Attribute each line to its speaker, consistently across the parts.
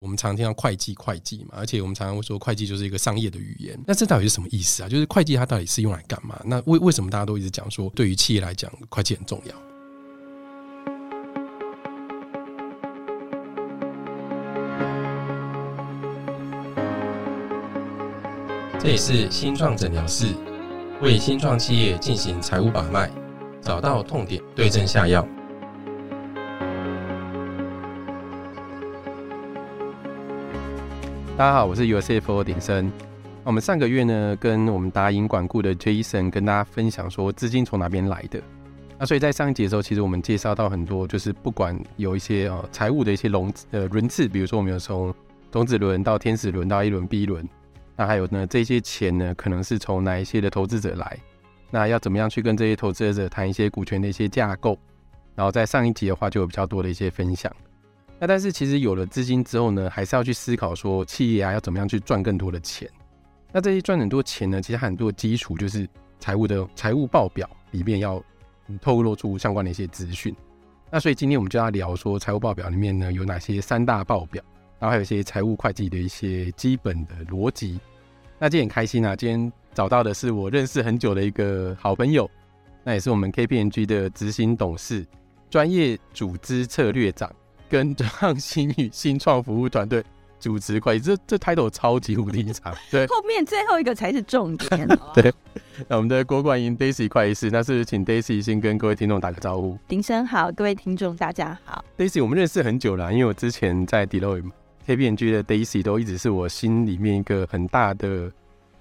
Speaker 1: 我们常常听到会计会计嘛，而且我们常常会说会计就是一个商业的语言。那这到底是什么意思啊？就是会计它到底是用来干嘛？那为为什么大家都一直讲说，对于企业来讲，会计很重要？这里是新创诊疗室，为新创企业进行财务把脉，找到痛点，对症下药。大家好，我是 USFO 鼎生。我们上个月呢，跟我们达银管顾的 Jason 跟大家分享说，资金从哪边来的。那所以在上一节的时候，其实我们介绍到很多，就是不管有一些呃财务的一些轮呃轮次，比如说我们有从种子轮到天使轮到一轮 B 轮。那还有呢？这些钱呢，可能是从哪一些的投资者来？那要怎么样去跟这些投资者谈一些股权的一些架构？然后在上一集的话，就有比较多的一些分享。那但是其实有了资金之后呢，还是要去思考说，企业啊要怎么样去赚更多的钱？那这些赚很多钱呢，其实很多基础就是财务的财务报表里面要透露出相关的一些资讯。那所以今天我们就要聊说，财务报表里面呢有哪些三大报表，然后还有一些财务会计的一些基本的逻辑。那今天很开心啊！今天找到的是我认识很久的一个好朋友，那也是我们 KPMG 的执行董事、专业组织策略长跟创新与新创服务团队主持会计，这这 title 超级无敌长。对，
Speaker 2: 后面最后一个才是重点。
Speaker 1: 对，那我们的郭冠英 Daisy 会计师，那是请 Daisy 先跟各位听众打个招呼。
Speaker 2: 丁生好，各位听众大家好。
Speaker 1: Daisy，我们认识很久了，因为我之前在 Deloitte。KPMG 的 Daisy 都一直是我心里面一个很大的、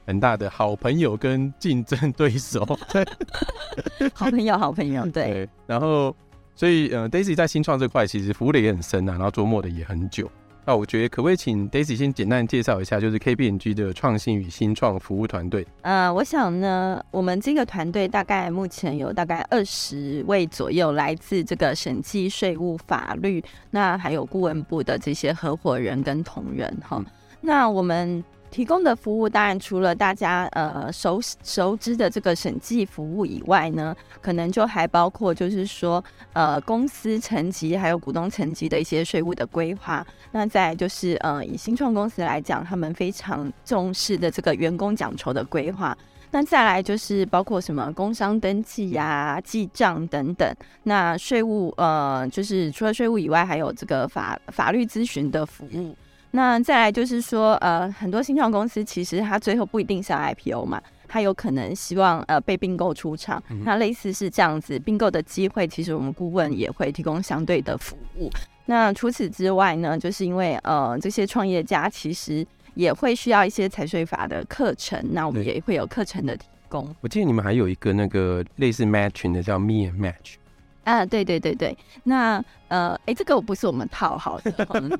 Speaker 1: 很大的好朋友跟竞争对手。
Speaker 2: 好朋友，好朋友，对。
Speaker 1: 然后，所以呃，Daisy 在新创这块其实服务的也很深啊，然后琢磨的也很久。那我觉得可不可以请 Daisy 先简单介绍一下，就是 KPMG 的创新与新创服务团队？
Speaker 2: 呃，我想呢，我们这个团队大概目前有大概二十位左右，来自这个审计、税务、法律，那还有顾问部的这些合伙人跟同仁哈。那我们。提供的服务当然除了大家呃熟熟知的这个审计服务以外呢，可能就还包括就是说呃公司层级还有股东层级的一些税务的规划。那再就是呃以新创公司来讲，他们非常重视的这个员工奖酬的规划。那再来就是包括什么工商登记呀、记账等等。那税务呃就是除了税务以外，还有这个法法律咨询的服务。那再来就是说，呃，很多新创公司其实它最后不一定是 IPO 嘛，它有可能希望呃被并购出场。那类似是这样子并购的机会，其实我们顾问也会提供相对的服务。那除此之外呢，就是因为呃这些创业家其实也会需要一些财税法的课程，那我们也会有课程的提供。
Speaker 1: 我记得你们还有一个那个类似 matching 的叫 Me and Match。
Speaker 2: 啊，对对对对，那呃，哎，这个我不是我们套好的，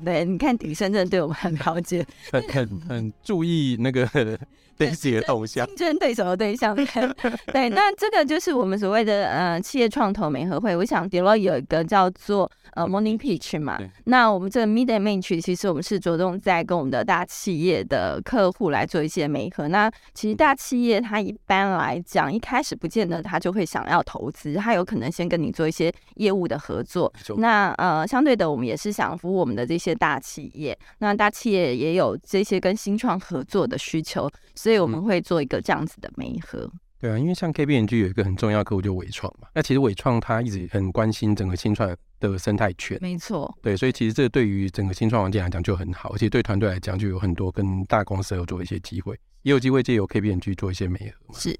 Speaker 2: 对，你看鼎生真的对我们很了解，
Speaker 1: 很很很注意那个。对自己的动向，
Speaker 2: 竞争对手的对象。对，那这个就是我们所谓的呃企业创投美合会。我想 e l o 有一个叫做呃 Morning Pitch 嘛。那我们这个 Mid and Match，其实我们是着重在跟我们的大企业的客户来做一些媒合。那其实大企业它一般来讲，一开始不见得他就会想要投资，他有可能先跟你做一些业务的合作。那呃，相对的，我们也是想服务我们的这些大企业。那大企业也有这些跟新创合作的需求，所以。我们会做一个这样子的媒合。
Speaker 1: 对啊，因为像 KPMG 有一个很重要客户就伟创嘛。那其实伟创他一直很关心整个新创的生态圈。
Speaker 2: 没错。
Speaker 1: 对，所以其实这对于整个新创环境来讲就很好，而且对团队来讲就有很多跟大公司合作一些机会，也有机会借由 KPMG 做一些媒合嘛。
Speaker 2: 是。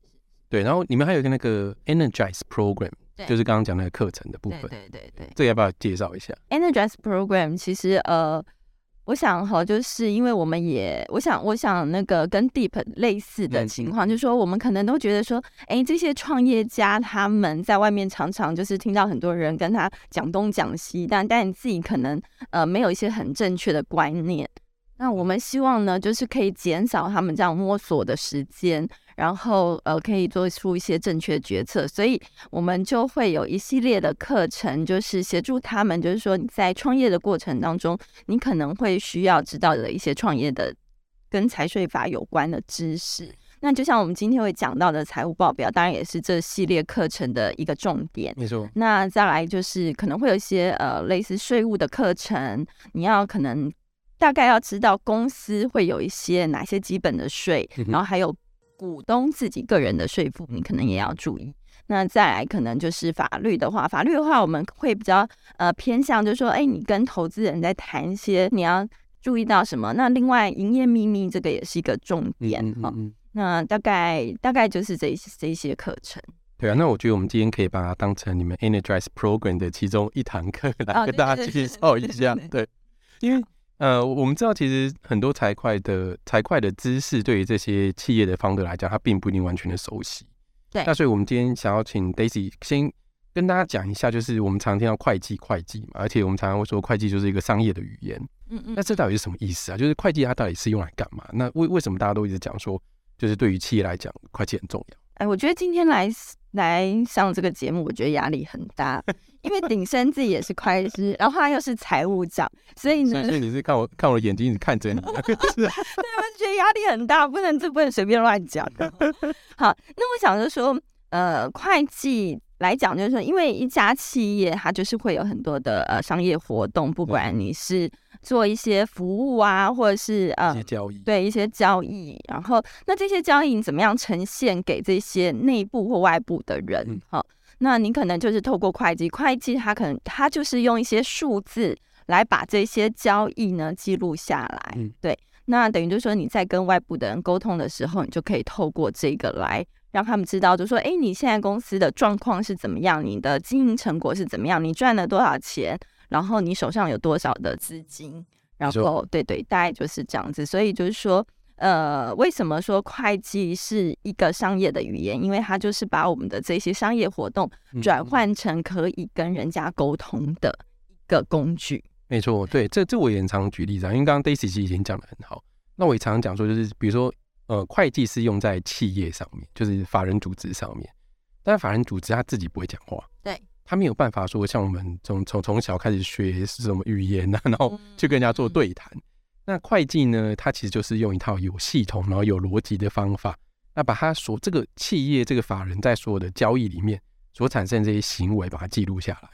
Speaker 1: 对，然后你们还有一个那个 Energize Program，就是刚刚讲那个课程的部分。
Speaker 2: 对对对。
Speaker 1: 这个要不要介绍一下
Speaker 2: ？Energize Program 其实呃。我想哈，就是因为我们也，我想，我想那个跟 Deep 类似的情况，就是说，我们可能都觉得说，哎，这些创业家他们在外面常常就是听到很多人跟他讲东讲西，但但你自己可能呃没有一些很正确的观念。那我们希望呢，就是可以减少他们这样摸索的时间。然后呃，可以做出一些正确决策，所以我们就会有一系列的课程，就是协助他们，就是说你在创业的过程当中，你可能会需要知道的一些创业的跟财税法有关的知识。那就像我们今天会讲到的财务报表，当然也是这系列课程的一个重点。
Speaker 1: 没错。
Speaker 2: 那再来就是可能会有一些呃类似税务的课程，你要可能。大概要知道公司会有一些哪些基本的税，
Speaker 1: 嗯
Speaker 2: 然后还有股东自己个人的税负，你可能也要注意。那再来可能就是法律的话，法律的话我们会比较呃偏向，就是说，哎，你跟投资人在谈一些你要注意到什么。那另外营业秘密这个也是一个重点哈、
Speaker 1: 嗯嗯嗯
Speaker 2: 那大概大概就是这这一些课程。
Speaker 1: 对啊，那我觉得我们今天可以把它当成你们 Energize Program 的其中一堂课来跟大家介绍一下。
Speaker 2: 对
Speaker 1: 对，因为呃，我们知道其实很多财会的财会的知识，对于这些企业的方的来讲，它并不一定完全的熟悉。
Speaker 2: 对
Speaker 1: 那所以我们今天想要请 Daisy 先跟大家讲一下，就是我们常听到会计会计嘛，而且我们常常会说会计就是一个商业的语言。
Speaker 2: 嗯嗯
Speaker 1: 那这到底是什么意思啊？就是会计它到底是用来干嘛？那为为什么大家都一直讲说，就是对于企业来讲，会计很重要？
Speaker 2: 哎，我觉得今天来来上这个节目，我觉得压力很大，因为鼎生自己也是会计师，然后他又是财务长，所以呢，
Speaker 1: 所以你是看我看我的眼睛一直看着你，是啊
Speaker 2: 对我觉得压力很大，不能这不能随便乱讲的。好，那我想就说，呃，会计来讲，就是说，因为一家企业它就是会有很多的呃商业活动，不管你是做一些服务啊，或者是
Speaker 1: 一
Speaker 2: 呃
Speaker 1: 些交易。
Speaker 2: 对一些交易，然后那这些交易你怎么样呈现给这些内部或外部的人
Speaker 1: 嗯？
Speaker 2: 好、那你可能就是透过会计，会计它可能它就是用一些数字来把这些交易呢记录下来。
Speaker 1: 嗯
Speaker 2: 对，那等于就是说你在跟外部的人沟通的时候，你就可以透过这个来让他们知道，就说，哎，你现在公司的状况是怎么样，你的经营成果是怎么样，你赚了多少钱，然后你手上有多少的资金。然后，对对，大概就是这样子。所以就是说，呃，为什么说会计是一个商业的语言？因为它就是把我们的这些商业活动
Speaker 1: 嗯
Speaker 2: 转换成可以跟人家沟通的一个工具。
Speaker 1: 没错，对，这这我也常举例子啊，因为刚刚 Daisy 其实已经讲的很好。那我也常常讲说，就是比如说，呃，会计是用在企业上面，就是法人组织上面，但是法人组织他自己不会讲话，
Speaker 2: 对，
Speaker 1: 他没有办法说像我们从从从小开始学是什么语言啊，然后去跟人家做对谈。那会计呢，它其实就是用一套有系统，然后有逻辑的方法，那把他所这个企业这个法人在所有的交易里面所产生的这些行为，把它记录下来。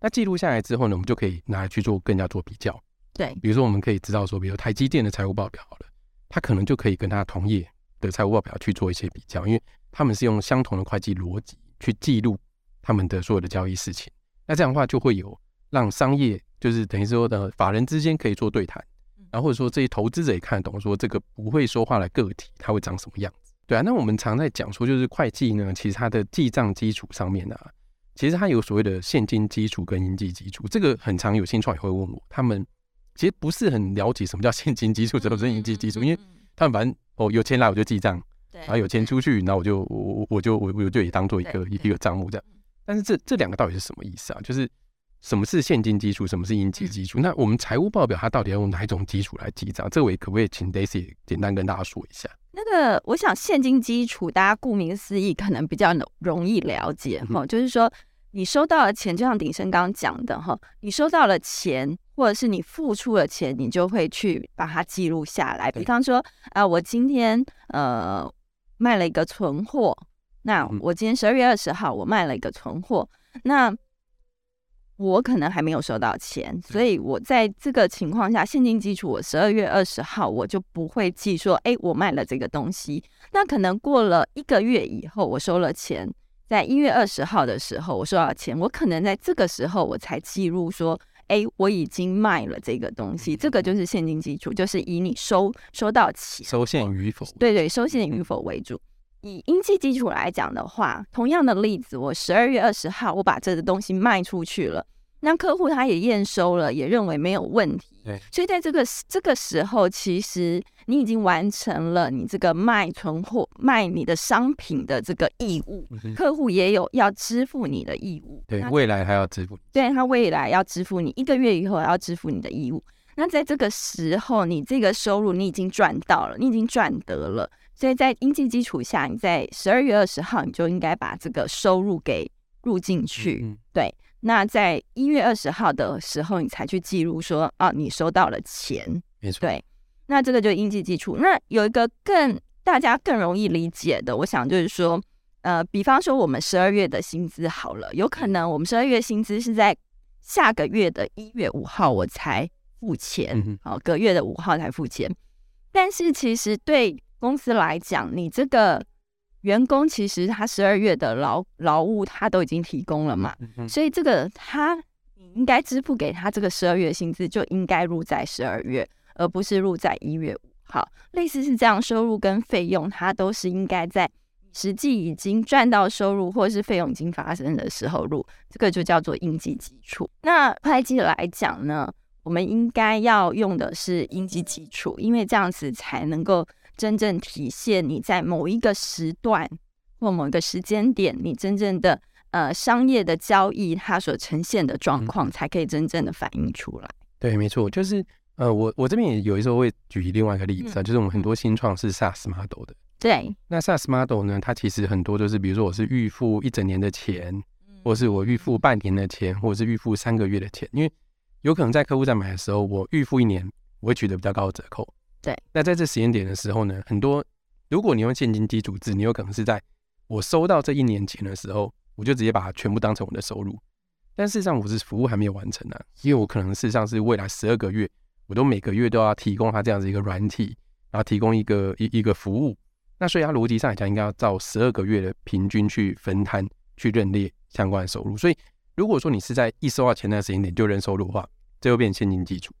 Speaker 1: 那记录下来之后呢，我们就可以拿来去做更加做比较。
Speaker 2: 对，
Speaker 1: 比如说，我们可以知道说，比如台积电的财务报表好了，它可能就可以跟他同业的财务报表去做一些比较，因为他们是用相同的会计逻辑去记录他们的所有的交易事情。那这样的话，就会有让商业就是等于说的法人之间可以做对谈，然后或者说这些投资者也看得懂，说这个不会说话的个体它会长什么样子。对啊，那我们常在讲说，就是会计呢，其实它的记账基础上面啊，其实它有所谓的现金基础跟应计基础，这个很常有新创也会问我，他们其实不是很了解什么叫现金基础，什么是应计基础，因为他们反正哦有钱来我就记账，
Speaker 2: 对
Speaker 1: 然后有钱出去，然后我就我我我就我我就也当做一个一个账目这样。但是这这两个到底是什么意思啊？就是什么是现金基础，什么是应计基础？那我们财务报表它到底要用哪一种基础来记账？这我也可不可以请 Daisy 简单跟大家说一下？
Speaker 2: 那个，我想现金基础，大家顾名思义，可能比较容易了解哈、就是说，你收到了钱，就像鼎生刚刚讲的哈，你收到了钱，或者是你付出了钱，你就会去把它记录下来。比方说，啊、我今天呃卖了一个存货，那
Speaker 1: 嗯
Speaker 2: 我今天十二月二十号我卖了一个存货，那我可能还没有收到钱，所以我在这个情况下，现金基础我十二月二十号我就不会记说，哎，我卖了这个东西。那可能过了一个月以后，我收了钱，在一月二十号的时候我收到钱，我可能在这个时候我才记录说，哎，我已经卖了这个东西。这个就是现金基础，就是以你收收到起
Speaker 1: 收现与否？
Speaker 2: 对对，收现与否为主。以应计基础来讲的话，同样的例子，我十二月二十号我把这个东西卖出去了，那客户他也验收了，也认为没有问题。
Speaker 1: 对，
Speaker 2: 所以在这个这个时候，其实你已经完成了你这个卖存货、卖你的商品的这个义务，
Speaker 1: 嗯
Speaker 2: 客户也有要支付你的义务。
Speaker 1: 对，
Speaker 2: 那
Speaker 1: 未来还要支付。
Speaker 2: 对他未来要支付你一个月以后要支付你的义务。那在这个时候，你这个收入你已经赚到了，你已经赚得了，所以在经济基础下，你在十二月二十号你就应该把这个收入给入进去。
Speaker 1: 嗯，
Speaker 2: 对，那在一月二十号的时候，你才去记录说啊，你收到了钱。
Speaker 1: 没错。
Speaker 2: 对，那这个就是应计基础。那有一个更大家更容易理解的，我想就是说，呃，比方说我们十二月的薪资好了，有可能我们十二月薪资是在下个月的一月五号我才付钱好，隔月的五号才付钱。但是其实对公司来讲，你这个员工其实他十二月的劳劳务他都已经提供了嘛，
Speaker 1: 嗯
Speaker 2: 所以这个他你应该支付给他这个十二月薪资就应该入在十二月，而不是入在一月五号。类似是这样，收入跟费用它都是应该在实际已经赚到收入或是费用已经发生的时候入，这个就叫做应计基础。那会计来讲呢，我们应该要用的是应计基础，因为这样子才能够真正体现你在某一个时段或某一个时间点，你真正的呃商业的交易它所呈现的状况，才可以真正的反映出来。
Speaker 1: 对，没错，就是呃，我我这边也有一时候会举另外一个例子啊，就是我们很多新创是 SaaS model 的。
Speaker 2: 对，
Speaker 1: 那 SaaS model 呢，它其实很多就是，比如说我是预付一整年的钱，或是我预付半年的钱，或者是预付三个月的钱，因为有可能在客户在买的时候，我预付一年，我会取得比较高的折扣。
Speaker 2: 对，
Speaker 1: 那在这时间点的时候呢，很多如果你用现金基础制，你有可能是在我收到这一年钱的时候，我就直接把它全部当成我的收入。但事实上，我是服务还没有完成啊，因为我可能事实上是未来十二个月，我都每个月都要提供它这样子一个软体，然后提供一个一一个服务。那所以它逻辑上来讲，应该要照十二个月的平均去分摊、去认列相关的收入。所以如果说你是在一收到钱那个时间点就认收入的话，这又变现金基础。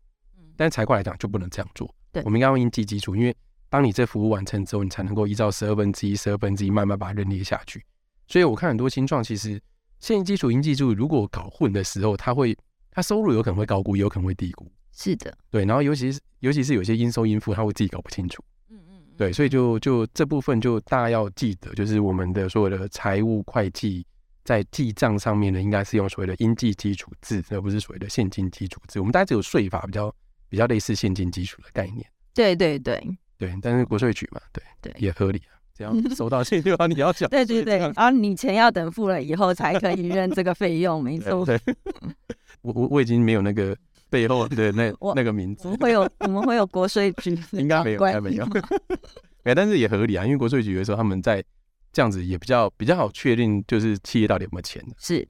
Speaker 1: 但是财会来讲就不能这样做，
Speaker 2: 对
Speaker 1: 我们应该用应计基础，因为当你这服务完成之后，你才能够依照十二分之一、十二分之一慢慢把它认列下去。所以我看很多新创其实现金基础、应计基础如果搞混的时候，它会它收入有可能会高估，也有可能会低估。
Speaker 2: 是的，
Speaker 1: 对，然后尤其是尤其是有些应收应付，他会自己搞不清楚。
Speaker 2: 嗯嗯，
Speaker 1: 对，所以就就这部分就大家要记得，就是我们的所有的财务会计在记账上面呢，应该是用所谓的应计基础制，而不是所谓的现金基础制。我们大家只有税法比较比较类似现金基础的概念。
Speaker 2: 对对对
Speaker 1: 对，但是国税局嘛，对
Speaker 2: 对
Speaker 1: 也合理啊。这样 收到钱的话，你要缴
Speaker 2: 对对对，然后你钱要等付了以后才可以认这个费用，没错。
Speaker 1: 对，我我我已经没有那个背后的那那个名字
Speaker 2: 我们，会有我们会有国税局的
Speaker 1: 应该没有，应该没有。哎，但是也合理啊，因为国税局有时候他们在这样子也比较比较好确定，就是企业到底有没有钱。
Speaker 2: 是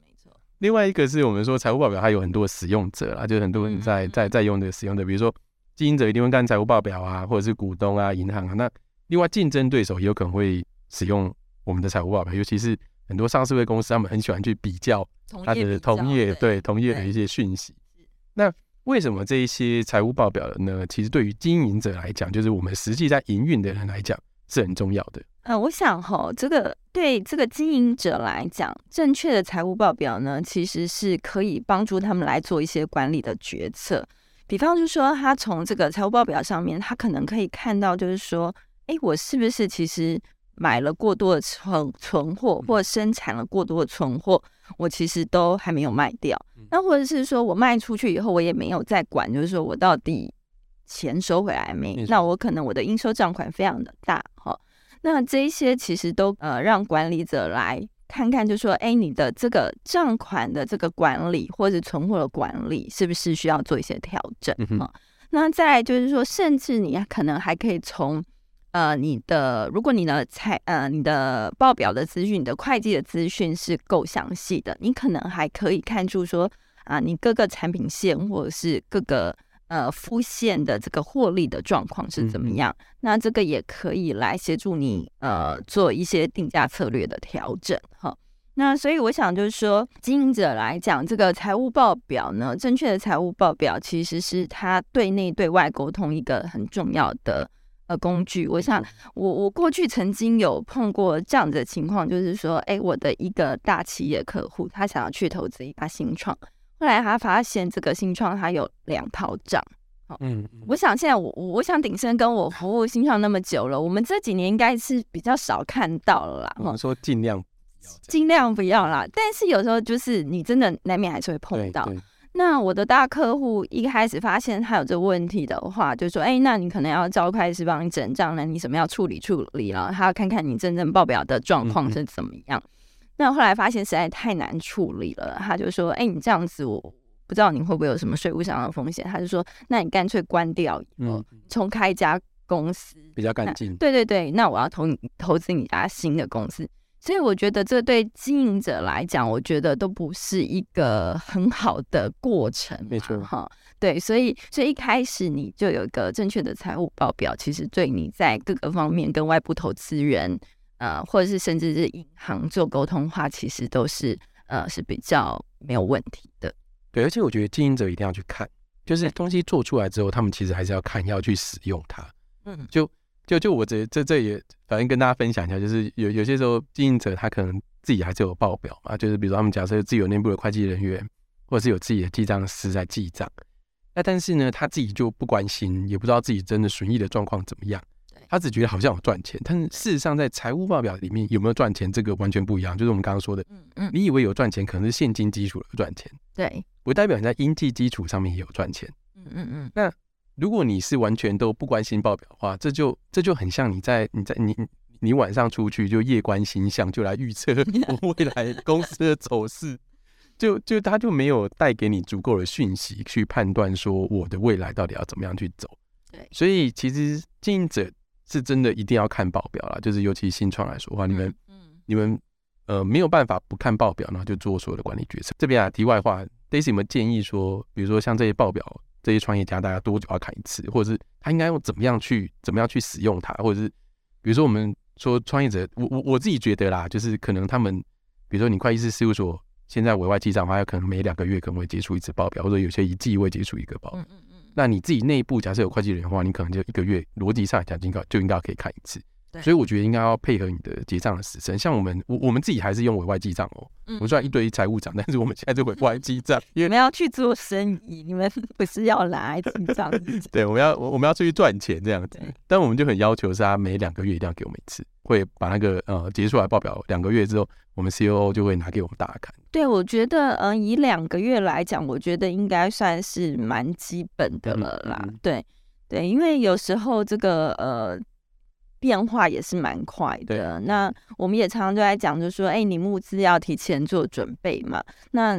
Speaker 1: 另外一个是我们说财务报表，它有很多使用者啦，就是很多人在在在用这个使用者，比如说经营者一定会看财务报表啊，或者是股东啊、银行啊。那另外竞争对手也有可能会使用我们的财务报表，尤其是很多上市会公司，他们很喜欢去比较它的同业对同业的一些讯息。那为什么这一些财务报表呢？其实对于经营者来讲，就是我们实际在营运的人来讲是很重要的。
Speaker 2: 呃，我想哈，这个对这个经营者来讲，正确的财务报表呢，其实是可以帮助他们来做一些管理的决策。比方就说，他从这个财务报表上面，他可能可以看到，就是说，哎，我是不是其实买了过多的存存货，或者生产了过多的存货，我其实都还没有卖掉。那或者是说我卖出去以后，我也没有再管，就是说我到底钱收回来没那我可能我的应收账款非常的大哈。那这一些其实都呃让管理者来看看，就说，哎，你的这个账款的这个管理或者存货的管理，是不是需要做一些调整
Speaker 1: 嗯哼
Speaker 2: 啊？那再来就是说，甚至你可能还可以从呃你的，如果你的财呃你的报表的资讯、你的会计的资讯是够详细的，你可能还可以看出说啊，你各个产品线或者是各个呃肤线的这个获利的状况是怎么样。那这个也可以来协助你呃做一些定价策略的调整哈。那所以我想就是说，经营者来讲，这个财务报表呢，正确的财务报表其实是他对内对外沟通一个很重要的呃工具。我想我我过去曾经有碰过这样子的情况，就是说，哎，我的一个大企业客户，他想要去投资一家新创，后来他发现这个新创它有两套账。
Speaker 1: 嗯，嗯
Speaker 2: 我想现在我我我想鼎盛跟我服务新创那么久了，我们这几年应该是比较少看到了啦，
Speaker 1: 我们，说尽量
Speaker 2: 尽量不要啦。但是有时候就是你真的难免还是会碰到。那我的大客户一开始发现他有这个问题的话，就说：“哎、那你可能要召会计师帮你整账，了你什么要处理处理了？他要看看你真正报表的状况是怎么样。那后来发现实在太难处理了，他就说：“哎、你这样子我不知道你会不会有什么税务上的风险。”他就说：“那你干脆关掉，
Speaker 1: 嗯，
Speaker 2: 重开一家公司。”
Speaker 1: 比较干净。
Speaker 2: 对对对，那我要投你投资你家新的公司，所以我觉得这对经营者来讲，我觉得都不是一个很好的过程，
Speaker 1: 没错
Speaker 2: 哈。对，所以所以一开始你就有一个正确的财务报表，其实对你在各个方面跟外部投资人，呃，或者是甚至是银行做沟通话，其实都是呃是比较没有问题的。
Speaker 1: 对，而且我觉得经营者一定要去看，就是东西做出来之后，他们其实还是要看，要去使用它。嗯，就就就我这这这也反正跟大家分享一下，就是有有些时候经营者他可能自己还是有报表嘛，就是比如说他们假设自己有内部的会计人员，或者是有自己的记账师在记账，那但是呢他自己就不关心，也不知道自己真的损益的状况怎么样。他只觉得好像有赚钱，但是事实上在财务报表里面有没有赚钱，这个完全不一样。就是我们刚刚说的，嗯嗯，你以为有赚钱，可能是现金基础的赚钱，
Speaker 2: 对，
Speaker 1: 不代表你在应计基础上面也有赚钱。嗯嗯嗯。那如果你是完全都不关心报表的话，这就这就很像你在你在你你晚上出去就夜观星象，就来预测 未来公司的走势，就就他就没有带给你足够的讯息去判断说我的未来到底要怎么样去走。
Speaker 2: 对，
Speaker 1: 所以其实经营者。是真的一定要看报表啦，就是尤其新创来说的话，你们，你们呃没有办法不看报表，然后就做所有的管理决策。这边啊，题外话，Daisy 有没有建议说，比如说像这些报表，这些创业家大家多久要看一次，或者是他应该用怎么样去怎么样去使用它，或者是比如说我们说创业者，我我我自己觉得啦，就是可能他们，比如说你会计师事务所现在委外记账的话，有可能每两个月可能会接触一次报表，或者有些一季会接触一个报表。那你自己内部假设有会计人的话，你可能就一个月逻辑上来讲，应该就应该可以看一次。所以我觉得应该要配合你的结账的时辰。像我们，我我们自己还是用委外记账哦。嗯。我们虽然一堆财务长，但是我们现在就委外记账。
Speaker 2: 因为你们要去做生意，你们不是要来记账。
Speaker 1: 对，我们要我我们要出去赚钱这样子。但我们就很要求是他每两个月一定要给我们一次，会把那个呃结出来报表两个月之后，我们 C O O 就会拿给我们大家看。
Speaker 2: 对，我觉得嗯，以两个月来讲，我觉得应该算是蛮基本的了啦。对对，因为有时候这个呃。变化也是蛮快的。那我们也常常就在讲，就说，哎，你募资要提前做准备嘛。那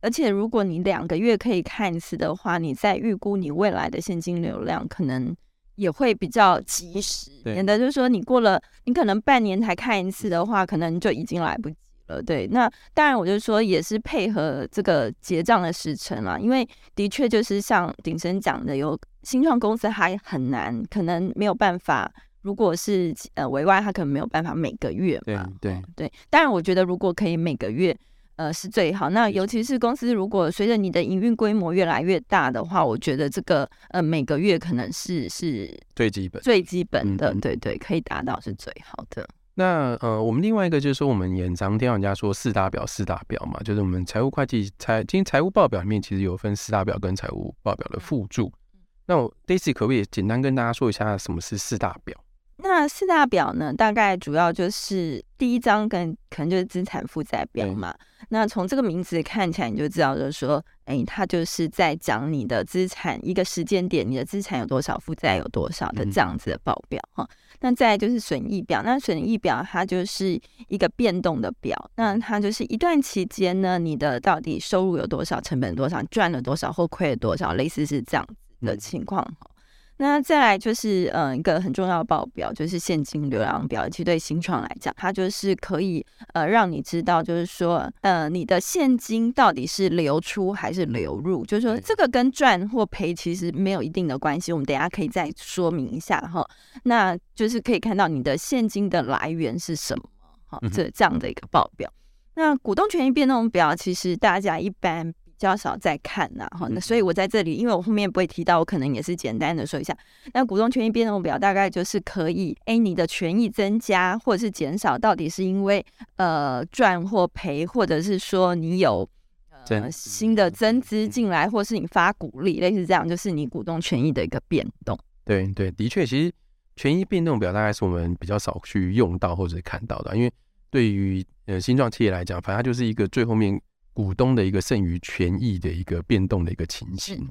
Speaker 2: 而且如果你两个月可以看一次的话，你在预估你未来的现金流量，可能也会比较及时。免得就是说你过了，你可能半年才看一次的话，可能就已经来不及了。对，那当然我就说也是配合这个结账的时程啦，因为的确就是像鼎生讲的，有新创公司还很难，可能没有办法。如果是呃委外，他可能没有办法每个月
Speaker 1: 嘛。对对
Speaker 2: 对，当然我觉得如果可以每个月，呃是最好。那尤其是公司如果随着你的营运规模越来越大的话，我觉得这个呃每个月可能是是
Speaker 1: 最基本
Speaker 2: 最基本的，对对，可以达到是最好的。
Speaker 1: 那呃，我们另外一个就是说，我们也常听人家说四大表四大表嘛，就是我们财务会计财今财务报表里面其实有分四大表跟财务报表的附注。那我 Daisy 可不可以简单跟大家说一下什么是四大表？
Speaker 2: 那四大表呢，大概主要就是第一张跟可能就是资产负债表嘛。那从这个名字看起来，你就知道，就是说，哎，它就是在讲你的资产一个时间点，你的资产有多少，负债有多少的这样子的报表哈。那再就是损益表，那损益表它就是一个变动的表，那它就是一段期间呢，你的到底收入有多少，成本多少，赚了多少或亏了多少，类似是这样子的情况哈。那再来就是，嗯，一个很重要的报表就是现金流量表。其实对新创来讲，它就是可以，呃，让你知道，就是说，呃，你的现金到底是流出还是流入。就是说，这个跟赚或赔其实没有一定的关系。我们等下可以再说明一下哈。那就是可以看到你的现金的来源是什么，好，这这样的一个报表。那股东权益变动表，其实大家一般。较少在看呐，哈，那所以我在这里，因为我后面不会提到，我可能也是简单的说一下。那股东权益变动表大概就是可以，哎，你的权益增加或者是减少，到底是因为呃赚或赔，或者是说你有呃新的增资进来，或是你发股利，类似这样，就是你股东权益的一个变动。
Speaker 1: 对对，的确，其实权益变动表大概是我们比较少去用到或者看到的，因为对于呃新创企业来讲，反正它就是一个最后面。股东的一个剩余权益的一个变动的一个情形，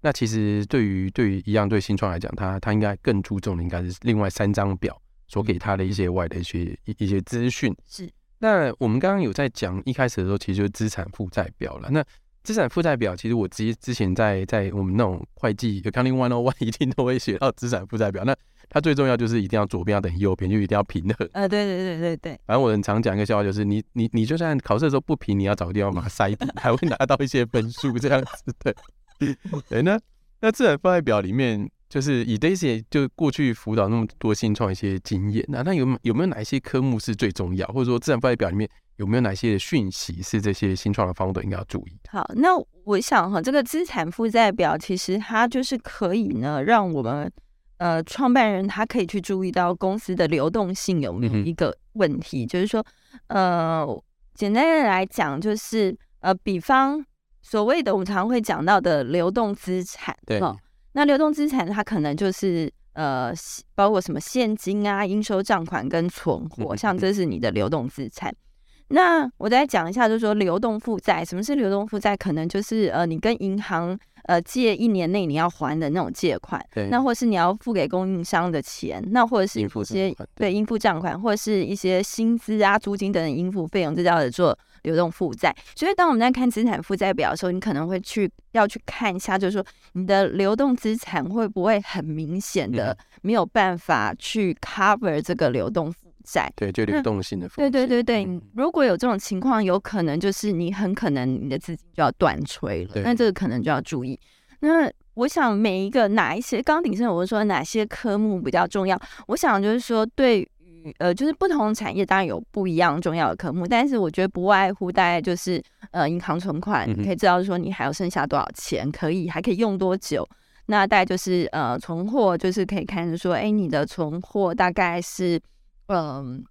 Speaker 1: 那其实对于对于一样对新创来讲，他他应该更注重的应该是另外三张表所给他的一些外的一些一一些资讯。
Speaker 2: 是，
Speaker 1: 那我们刚刚有在讲一开始的时候，其实就是资产负债表了。那资产负债表，其实我之之前在在我们那种会计 accounting one on one 一定都会写到资产负债表。那它最重要就是一定要左边要等于右边，就一定要平衡。
Speaker 2: 呃，对对对对对。
Speaker 1: 反正我很常讲一个笑话，就是你你你就算考试的时候不平，你要找个地方把它塞平，还会拿到一些分数这样子。对，对。那那资产负债表里面，就是以 Daisy 就过去辅导那么多新创一些经验那，那有有有没有哪一些科目是最重要，或者说资产负债表里面有没有哪些讯息是这些新创的方的应该要注意？
Speaker 2: 好，那我想哈，这个资产负债表其实它就是可以呢，让我们呃创办人他可以去注意到公司的流动性有没有一个问题，就是说呃，简单的来讲就是呃，比方。所谓的我们常常会讲到的流动资产，
Speaker 1: 对，
Speaker 2: 那流动资产它可能就是呃，包括什么现金啊、应收账款跟存货，像这是你的流动资产。那我再讲一下，就是说流动负债，什么是流动负债？可能就是呃，你跟银行呃借一年内你要还的那种借款，
Speaker 1: 对，
Speaker 2: 那或是你要付给供应商的钱，那或者是一些对。应付账款，或者是一些薪资啊、租金等等应付费用，这叫做。流动负债，所以当我们在看资产负债表的时候，你可能会去要去看一下，就是说你的流动资产会不会很明显的没有办法去 cover 这个流动负债？
Speaker 1: 对，就流动性的。
Speaker 2: 对对对对，如果有这种情况，有可能就是你很可能你的资金就要断吹了，那这个可能就要注意。那我想每一个哪一些刚鼎盛，我说哪些科目比较重要？我想就是说对。呃，就是不同产业当然有不一样重要的科目，但是我觉得不外乎大概就是呃银行存款，你可以知道说你还有剩下多少钱，可以还可以用多久。那大概就是呃存货，就是可以看说，哎，你的存货大概是嗯，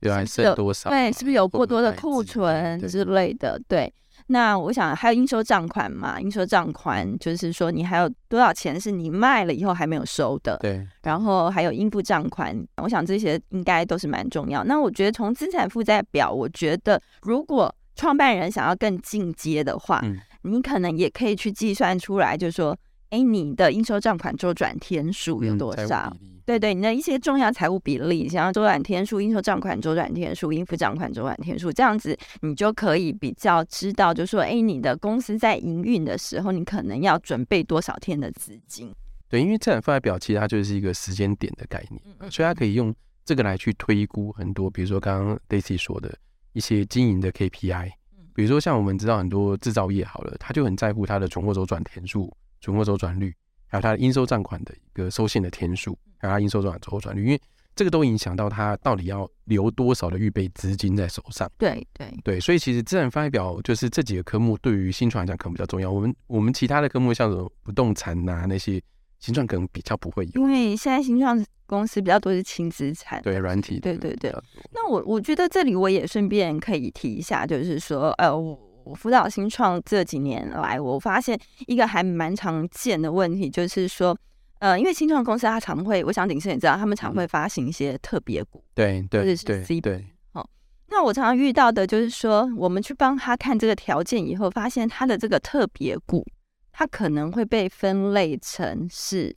Speaker 1: 有还剩多少？
Speaker 2: 对，是不是有过多的库存之类的？对。那我想还有应收账款嘛？应收账款就是说你还有多少钱是你卖了以后还没有收的。
Speaker 1: 对。
Speaker 2: 然后还有应付账款，我想这些应该都是蛮重要。那我觉得从资产负债表，我觉得如果创办人想要更进阶的话，你可能也可以去计算出来，就是说。哎，你的应收账款周转天数有多少？对对，你的一些重要财务比例，像周转天数、应收账款周转天数、应付账款周转天数，这样子你就可以比较知道，就说，哎，你的公司在营运的时候，你可能要准备多少天的资金？
Speaker 1: 对，因为资产负债表其实它就是一个时间点的概念，所以它可以用这个来去推估很多，比如说刚刚 Daisy 说的一些经营的 KPI，比如说像我们知道很多制造业好了，他就很在乎它的存货周转天数。存货周转率，还有它的应收账款的一个收现的天数，还有它应收账款周转率，因为这个都影响到它到底要留多少的预备资金在手上。
Speaker 2: 对对
Speaker 1: 对，所以其实资产负债表就是这几个科目对于新创来讲可能比较重要。我们我们其他的科目像什么不动产呐那些新创可能比较不会有，
Speaker 2: 因为现在新创公司比较多是轻资产，
Speaker 1: 对软体，
Speaker 2: 对对对。那我我觉得这里我也顺便可以提一下，就是说呃我。我辅导新创这几年来，我发现一个还蛮常见的问题，就是说，呃，因为新创公司它常会，我想鼎盛也知道，他们常会发行一些特别股，
Speaker 1: 对对，
Speaker 2: 或者是 C 对。好，那我常常遇到的就是说，我们去帮他看这个条件以后，发现他的这个特别股，它可能会被分类成是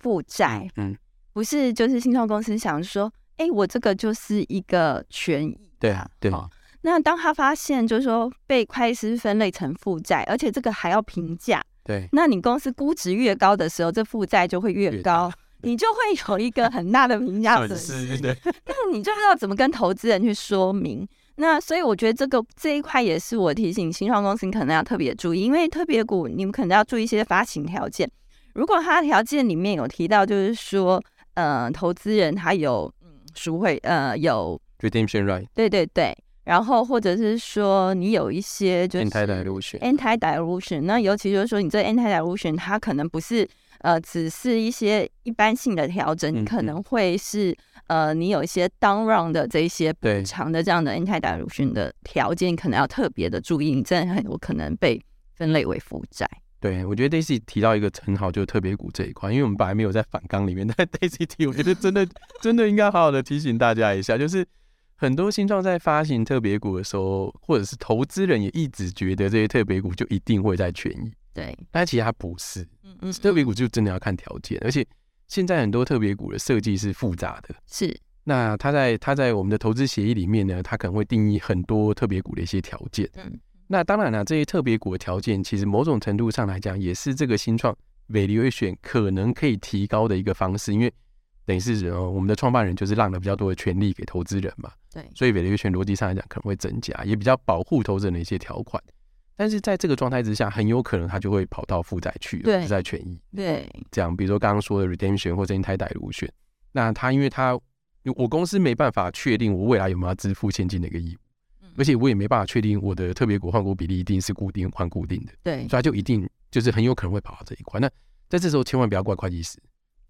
Speaker 2: 负债，嗯，不是，就是新创公司想说，哎，我这个就是一个权益，
Speaker 1: 对啊，对。
Speaker 2: 那当他发现，就是说被会计师分类成负债，而且这个还要评价，
Speaker 1: 对，
Speaker 2: 那你公司估值越高的时候，这负债就会越高，你就会有一个很大的评价 损失。
Speaker 1: 对，
Speaker 2: 那你就知道怎么跟投资人去说明？那所以我觉得这个这一块也是我提醒新创公司，你可能要特别注意，因为特别股你们可能要注意一些发行条件。如果它条件里面有提到，就是说，呃，投资人他有嗯赎回，呃，有
Speaker 1: redemption right，
Speaker 2: 对对对。然后或者是说你有一些就是
Speaker 1: anti dilution
Speaker 2: anti dilution，那尤其就是说你这 anti dilution 它可能不是呃只是一些一般性的调整，你可能会是呃你有一些 down round 的这一些补偿的这样的 anti dilution 的条件，可能要特别的注意，你真的很有可能被分类为负债。
Speaker 1: 对，我觉得 Daisy 提到一个很好，就是特别股这一块，因为我们本来没有在反纲里面，但 Daisy 提，我觉得真的真的应该好好的提醒大家一下，就是。很多新创在发行特别股的时候，或者是投资人也一直觉得这些特别股就一定会在权益，
Speaker 2: 对，
Speaker 1: 但其实它不是，嗯嗯，特别股就真的要看条件，而且现在很多特别股的设计是复杂的，
Speaker 2: 是。
Speaker 1: 那它在它在我们的投资协议里面呢，它可能会定义很多特别股的一些条件，嗯，那当然了，这些特别股的条件其实某种程度上来讲，也是这个新创 valuation 可能可以提高的一个方式，因为。等于是呃，我们的创办人就是让了比较多的权利给投资人嘛，
Speaker 2: 对，
Speaker 1: 所以 valuation 逻辑上来讲可能会增加，也比较保护投资人的一些条款。但是在这个状态之下，很有可能他就会跑到负债去负债权益。
Speaker 2: 对，
Speaker 1: 这样，比如说刚刚说的 redemption 或者 i 胎代 dilution，那他因为他我公司没办法确定我未来有没有要支付现金的一个义务，而且我也没办法确定我的特别股换股比例一定是固定换固定的，
Speaker 2: 对，
Speaker 1: 所以他就一定就是很有可能会跑到这一块。那在这时候千万不要怪会计师，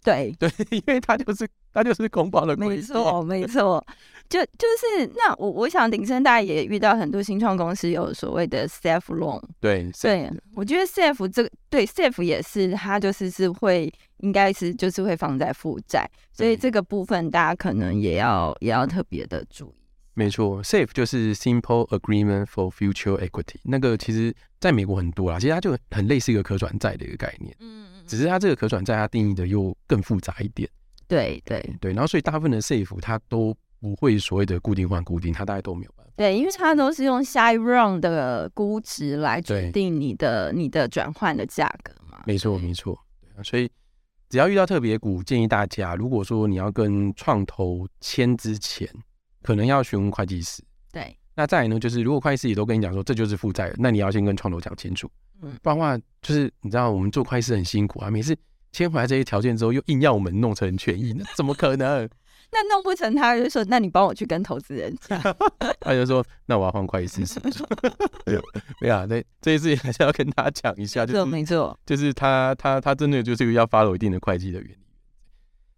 Speaker 2: 对，
Speaker 1: 对，因为他就是他就是公报的规
Speaker 2: 没，错，没错，就就是那我我想鼎盛大家也遇到很多新创公司有所谓的 safe loan，
Speaker 1: 对
Speaker 2: 对，我觉得 safe 这个对 safe 也是它就是是会应该是就是会放在负债，所以这个部分大家可能也要也要特别的注意。
Speaker 1: 没错，SAFE 就是 Simple Agreement for Future Equity，那个其实在美国很多啦，其实它就很类似一个可转债的一个概念，
Speaker 2: 嗯嗯，
Speaker 1: 只是它这个可转债它定义的又更复杂一点。
Speaker 2: 对对
Speaker 1: 对，然后所以大部分的 SAFE 它都不会所谓的固定换固定，它大概都没有办法。
Speaker 2: 对，因为它都是用下一 round 的估值来决定你的你的转换的价格嘛。
Speaker 1: 没错，没错。对啊，所以只要遇到特别股，建议大家，如果说你要跟创投签之前，可能要询问会计师。
Speaker 2: 对，
Speaker 1: 那再来呢，就是如果会计师也都跟你讲说这就是负债，那你要先跟创投讲清楚，
Speaker 2: 嗯
Speaker 1: 不然的话，就是你知道我们做会计师很辛苦啊，每次签回来这些条件之后，又硬要我们弄成权益，那怎么可能？
Speaker 2: 那弄不成，他就说，那你帮我去跟投资人讲。
Speaker 1: 他就说，那我要换会计师是不是？没有啊，这这些事情还是要跟大家讲一下，就是
Speaker 2: 没错。
Speaker 1: 就是他他他真的就是要 follow 一定的会计的原理。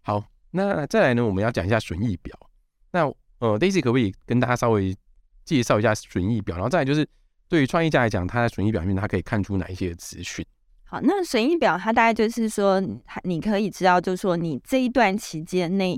Speaker 1: 好，那再来呢，我们要讲一下损益表。那呃，Daisy 可不可以跟大家稍微介绍一下损益表？然后再来就是对于创业家来讲，他在损益表里面他可以看出哪一些资讯？
Speaker 2: 好，那损益表它大概就是说，你可以知道，就是说你这一段期间内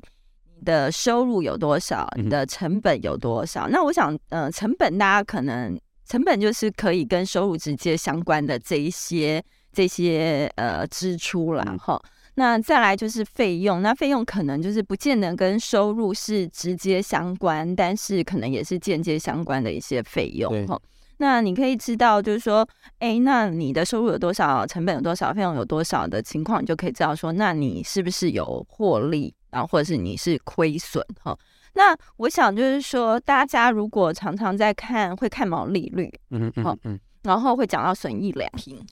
Speaker 2: 你的收入有多少，
Speaker 1: 嗯
Speaker 2: 你的成本有多少。那我想，呃，成本大家可能成本就是可以跟收入直接相关的这一些这些呃支出啦。
Speaker 1: 嗯
Speaker 2: 哈、那再来就是费用，那费用可能就是不见得跟收入是直接相关，但是可能也是间接相关的一些费用哈。那你可以知道，就是说，哎，那你的收入有多少，成本有多少，费用有多少的情况，你就可以知道说，那你是不是有获利，然后或者是你是亏损哈。那我想就是说，大家如果常常在看，会看毛利率，
Speaker 1: 嗯嗯嗯嗯，
Speaker 2: 然后会讲到损益两平。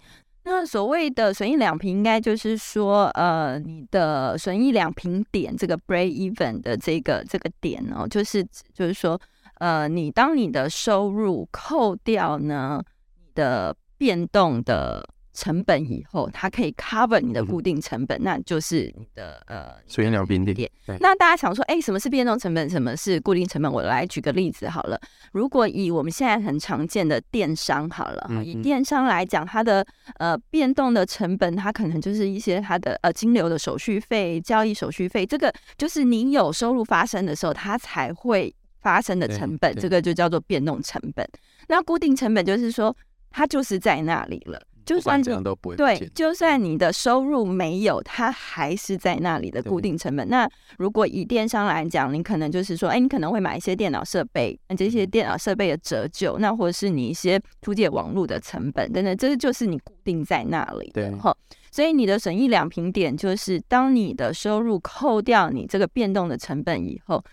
Speaker 2: 那所谓的损益两平，应该就是说，呃，你的损益两平点这个 break even 的这个这个点哦，就是就是说，呃，你当你的收入扣掉呢你的变动的成本以后，它可以 cover 你的固定成本，那就是你的呃
Speaker 1: 损益两平点
Speaker 2: 点。
Speaker 1: 对
Speaker 2: 那大家想说，哎、什么是变动成本？什么是固定成本？我来举个例子好了。如果以我们现在很常见的电商好了，以电商来讲，它的呃变动的成本，它可能就是一些它的呃金流的手续费、交易手续费，这个就是你有收入发生的时候，它才会发生的成本，这个就叫做变动成本。那固定成本就是说，它就是在那里了，就算
Speaker 1: 这样都不会
Speaker 2: 对，就算你的收入没有，它还是在那里的固定成本。那如果以电商来讲，你可能就是说，哎，你可能会买一些电脑设备，那这些电脑设备的折旧，那或者是你一些租借网络的成本等等，这个就是你固定在那里的
Speaker 1: 对
Speaker 2: 哈。所以你的损益两平点就是当你的收入扣掉你这个变动的成本以后。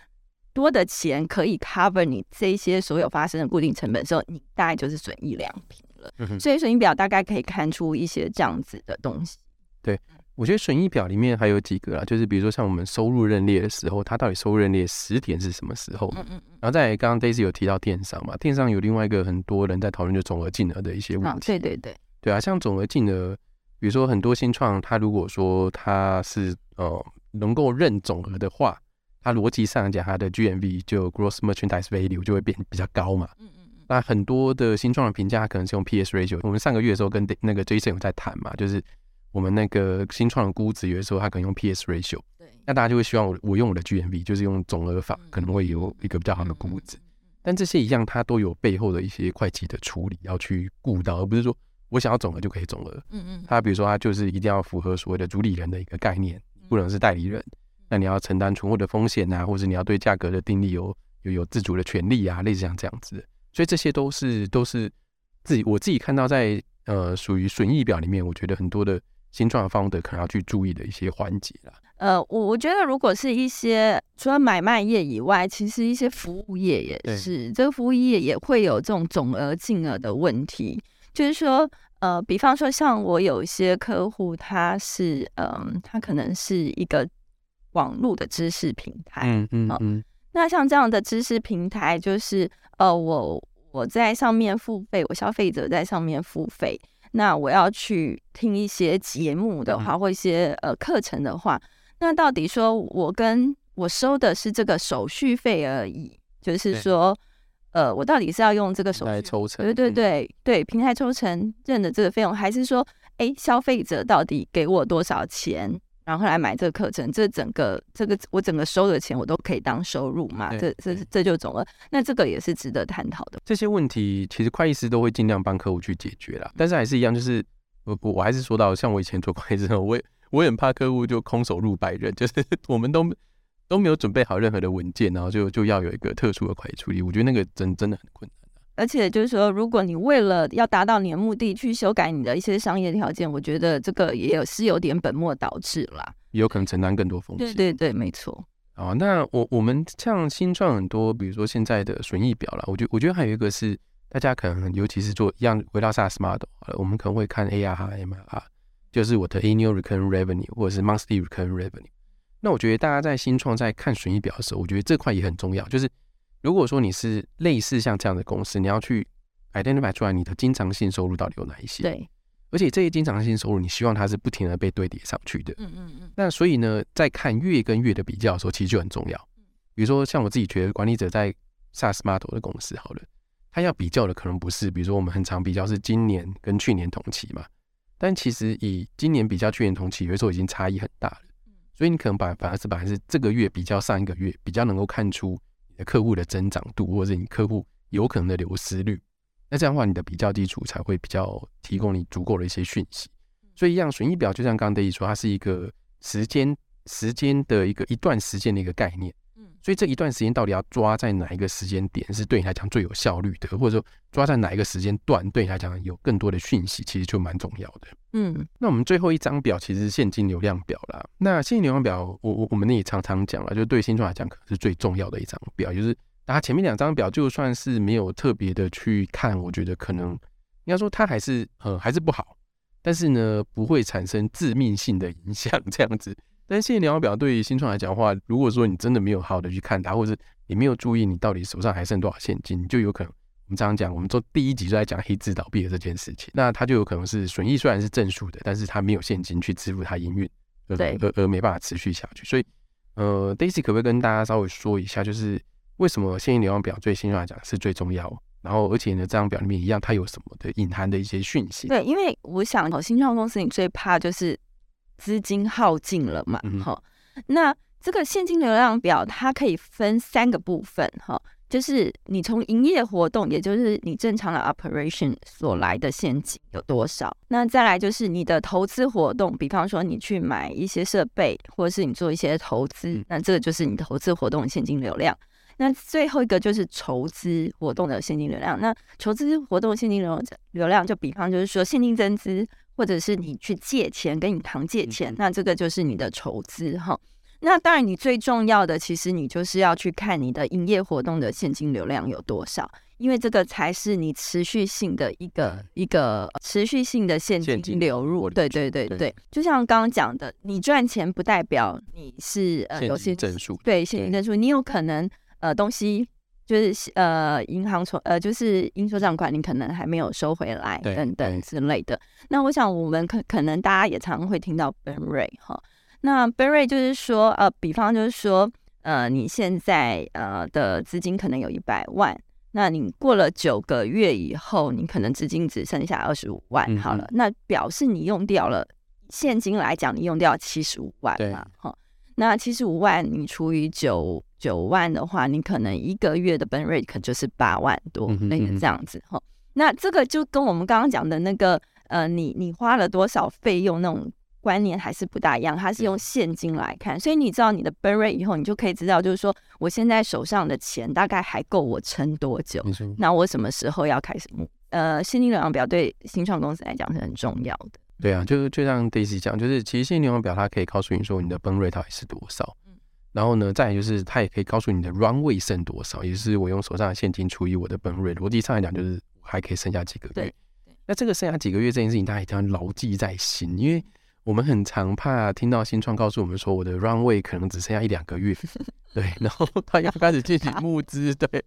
Speaker 2: 多的钱可以 cover 你这些所有发生的固定成本的时候，你大概就是损益两平了。
Speaker 1: 嗯
Speaker 2: 所以损益表大概可以看出一些这样子的东西。
Speaker 1: 对我觉得损益表里面还有几个啦，就是比如说像我们收入认列的时候，它到底收入认列十点是什么时候？
Speaker 2: 嗯嗯
Speaker 1: 然后再刚刚 Daisy 有提到电商嘛，电商有另外一个很多人在讨论就总额净额的一些问题。
Speaker 2: 对对对，
Speaker 1: 对啊，像总额净额，比如说很多新创，它如果说它是呃能够认总额的话，它逻辑上讲，它的 GMV 就 Gross Merchandise Value 就会变比较高嘛。那很多的新创的评价可能是用 PS ratio。我们上个月的时候跟那个 Jason 有在谈嘛，就是我们那个新创的估值，有的时候他可能用 PS ratio，
Speaker 2: 对，
Speaker 1: 那大家就会希望我我用我的 GMV，就是用总额法
Speaker 2: 嗯，
Speaker 1: 可能会有一个比较好的估值。
Speaker 2: 嗯。
Speaker 1: 但这些一样，它都有背后的一些会计的处理要去顾到，而不是说我想要总额就可以总额。
Speaker 2: 嗯嗯，
Speaker 1: 它比如说，它就是一定要符合所谓的主理人的一个概念，不能是代理人。那你要承担存货的风险啊，或者你要对价格的定力有有有自主的权利啊，类似像这样子的。所以这些都是都是自己我自己看到在呃属于损益表里面，我觉得很多的新创方的可能要去注意的一些环节啦。
Speaker 2: 呃，我我觉得如果是一些除了买卖业以外，其实一些服务业也是，这个服务业也会有这种总额净额的问题。就是说，呃，比方说像我有一些客户，他是，嗯，他可能是一个网络的知识平台，
Speaker 1: 嗯嗯嗯，
Speaker 2: 那像这样的知识平台，就是呃，我我在上面付费，我消费者在上面付费，那我要去听一些节目的话，或一些呃课程的话，那到底说我跟我收的是这个手续费而已，就是说，呃，我到底是要用这个手续
Speaker 1: 抽成，
Speaker 2: 对对对对，平台抽成认的这个费用，还是说，哎，消费者到底给我多少钱？然后来买这个课程，这整个这个我整个收的钱我都可以当收入嘛？这这这就总了。那这个也是值得探讨的。
Speaker 1: 这些问题其实会计师都会尽量帮客户去解决啦。但是还是一样，就是我我我还是说到，像我以前做会计师，我也我也很怕客户就空手入白刃，就是 我们都都没有准备好任何的文件，然后就就要有一个特殊的会计处理。我觉得那个真真的很困难。
Speaker 2: 而且就是说，如果你为了要达到你的目的去修改你的一些商业条件，我觉得这个也有是有点本末倒置啦，
Speaker 1: 也有可能承担更多风险。
Speaker 2: 对对对，没错。
Speaker 1: 哦，那我我们像新创很多，比如说现在的损益表啦，我觉我觉得还有一个是大家可能尤其是做一样回到 SaaS model，我们可能会看 ARR、MRR，就是我的 Annual Recurring Revenue 或者是 Monthly Recurring Revenue。那我觉得大家在新创在看损益表的时候，我觉得这块也很重要，就是。如果说你是类似像这样的公司，你要去 identify 出来你的经常性收入到底有哪一些？
Speaker 2: 对，
Speaker 1: 而且这些经常性收入，你希望它是不停的被堆叠上去的。嗯嗯嗯。那所以呢，在看月跟月的比较的时候，其实就很重要。比如说，像我自己觉得，管理者在 SaaS model 的公司好了，他要比较的可能不是，比如说我们很常比较是今年跟去年同期嘛。但其实以今年比较去年同期，有时候已经差异很大了。所以你可能把反而是把还是这个月比较上一个月，比较能够看出。客户的增长度，或者你客户有可能的流失率，那这样的话，你的比较基础才会比较提供你足够的一些讯息。所以，一样损益表就像刚刚 Daisy 说，它是一个时间时间的一个一段时间的一个概念。所以这一段时间到底要抓在哪一个时间点是对你来讲最有效率的，或者说抓在哪一个时间段对你来讲有更多的讯息，其实就蛮重要的。嗯，那我们最后一张表其实是现金流量表啦。那现金流量表，我我我们也常常讲了，就对新创来讲可能是最重要的一张表，就是大家前面两张表就算是没有特别的去看，我觉得可能应该说它还是呃还是不好，但是呢不会产生致命性的影响这样子。但现金流量表对于新创来讲的话，如果说你真的没有好好的去看它，或者是你没有注意你到底手上还剩多少现金，就有可能我们常常讲，我们做第一集就在讲黑字倒闭的这件事情，那它就有可能是损益虽然是正数的，但是它没有现金去支付它营运，
Speaker 2: 对，
Speaker 1: 而而没办法持续下去。所以，呃，Daisy 可不可以跟大家稍微说一下，就是为什么现金流量表对新创来讲是最重要？然后，而且呢，这张表里面一样，它有什么的隐含的一些讯息？
Speaker 2: 对，因为我想，新创公司你最怕就是。资金耗尽了嘛？哈，那这个现金流量表它可以分三个部分，哈，就是你从营业活动，也就是你正常的 operation 所来的现金有多少。那再来就是你的投资活动，比方说你去买一些设备，或者是你做一些投资，那这个就是你投资活动的现金流量。那最后一个就是筹资活动的现金流量。那筹资活动现金流流量，就比方就是说现金增资。或者是你去借钱跟你堂借钱，那这个就是你的筹资哈。那当然，你最重要的其实你就是要去看你的营业活动的现金流量有多少，因为这个才是你持续性的一个一个持续性的现金流入。对对对对，就像刚刚讲的，你赚钱不代表你是呃有些
Speaker 1: 证书，
Speaker 2: 对现金证书，你有可能呃东西。就是呃，银行存呃，就是应收账款，你可能还没有收回来，等等之类的。那我想，我们可可能大家也常会听到 burn rate 哈。那 burn rate 就是说，呃，比方就是说，呃，你现在呃的资金可能有一百万，那你过了九个月以后，你可能资金只剩下二十五万，好了，那表示你用掉了现金来讲，你用掉七十五万嘛，哈。那七十五万你除以九。九万的话，你可能一个月的 burn rate 可就是八万多，那个这样子哈。那这个就跟我们刚刚讲的那个呃，你你花了多少费用那种观念还是不大一样，它是用现金来看，所以你知道你的 burn rate 以后，你就可以知道，就是说我现在手上的钱大概还够我撑多久。那我什么时候要开始目呃现金流量表对新创公司来讲是很重要的。
Speaker 1: 对啊，就是就像 Daisy 讲，就是其实现金流量表它可以告诉你说你的 burn rate 到底是多少。然后呢，再就是，它也可以告诉你的 runway 剩多少，也是我用手上的现金除以我的 burn rate，逻辑上来讲，就是还可以剩下几个月。
Speaker 2: 对。
Speaker 1: 那这个剩下几个月这件事情，大家一定要牢记在心，因为我们很常怕听到新创告诉我们说，我的 runway 可能只剩下一两个月，对，然后他要开始进行募资，对。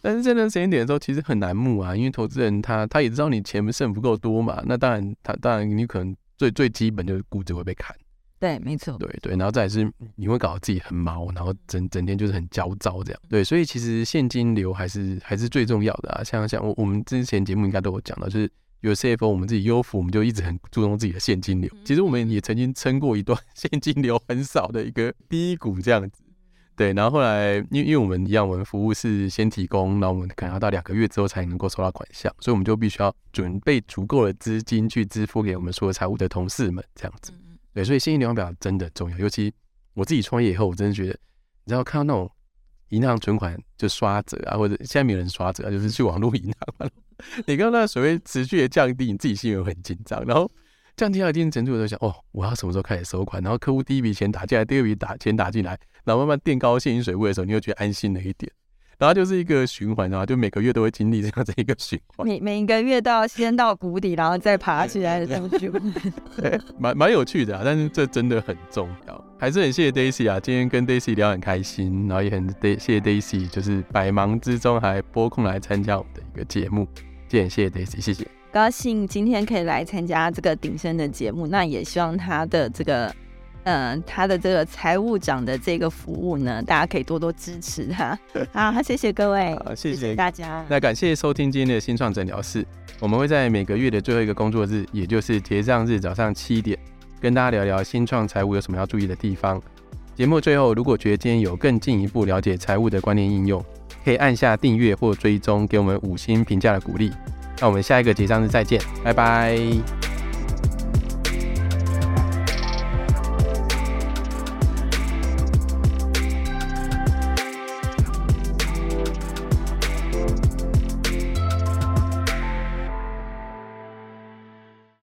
Speaker 1: 但是这段时间点的时候，其实很难募啊，因为投资人他他也知道你钱剩不够多嘛，那当然他当然你可能最最基本就是估值会被砍。
Speaker 2: 对，没错。
Speaker 1: 对对，然后再是你会搞得自己很毛，然后整整天就是很焦躁这样。对，所以其实现金流还是还是最重要的啊。像像我我们之前节目应该都有讲到，就是有 CFO，我们自己优服，我们就一直很注重自己的现金流。其实我们也曾经撑过一段 现金流很少的一个低谷这样子。对，然后后来因为因为我们一样，我们服务是先提供，那我们可能要到两个月之后才能够收到款项，所以我们就必须要准备足够的资金去支付给我们所有财务的同事们这样子。对，所以现金流量表真的重要，尤其我自己创业以后，我真的觉得，你知道看到那种银行存款就刷折啊，或者现在没有人刷折，就是去网络银行，你看到那水位持续的降低，你自己心里很紧张，然后降低到一定程度的时候，想哦，我要什么时候开始收款？然后客户第一笔钱打进来，第二笔打钱打进来，然后慢慢垫高现金水位的时候，你又觉得安心了一点。然后就是一个循环啊，就每个月都会经历这样 子一个循环。
Speaker 2: 每每一个月都要先到谷底，然后再爬起来的这种循环。
Speaker 1: 对，蛮蛮有趣的啊，但是这真的很重要。还是很谢谢 Daisy 啊，今天跟 Daisy 聊很开心，然后也很谢谢 Daisy，就是百忙之中还拨空来参加我们的一个节目。谢谢 Daisy，谢谢。
Speaker 2: 高兴今天可以来参加这个鼎盛的节目，那也希望他的这个。嗯，他的这个财务长的这个服务呢，大家可以多多支持他。好，谢谢各位，
Speaker 1: 好，谢谢
Speaker 2: 大家。
Speaker 1: 那感谢收听今天的新创诊疗室，我们会在每个月的最后一个工作日，也就是结账日早上七点，跟大家聊聊新创财务有什么要注意的地方。节目最后，如果觉得今天有更进一步了解财务的观念应用，可以按下订阅或追踪，给我们五星评价的鼓励。那我们下一个结账日再见，拜拜。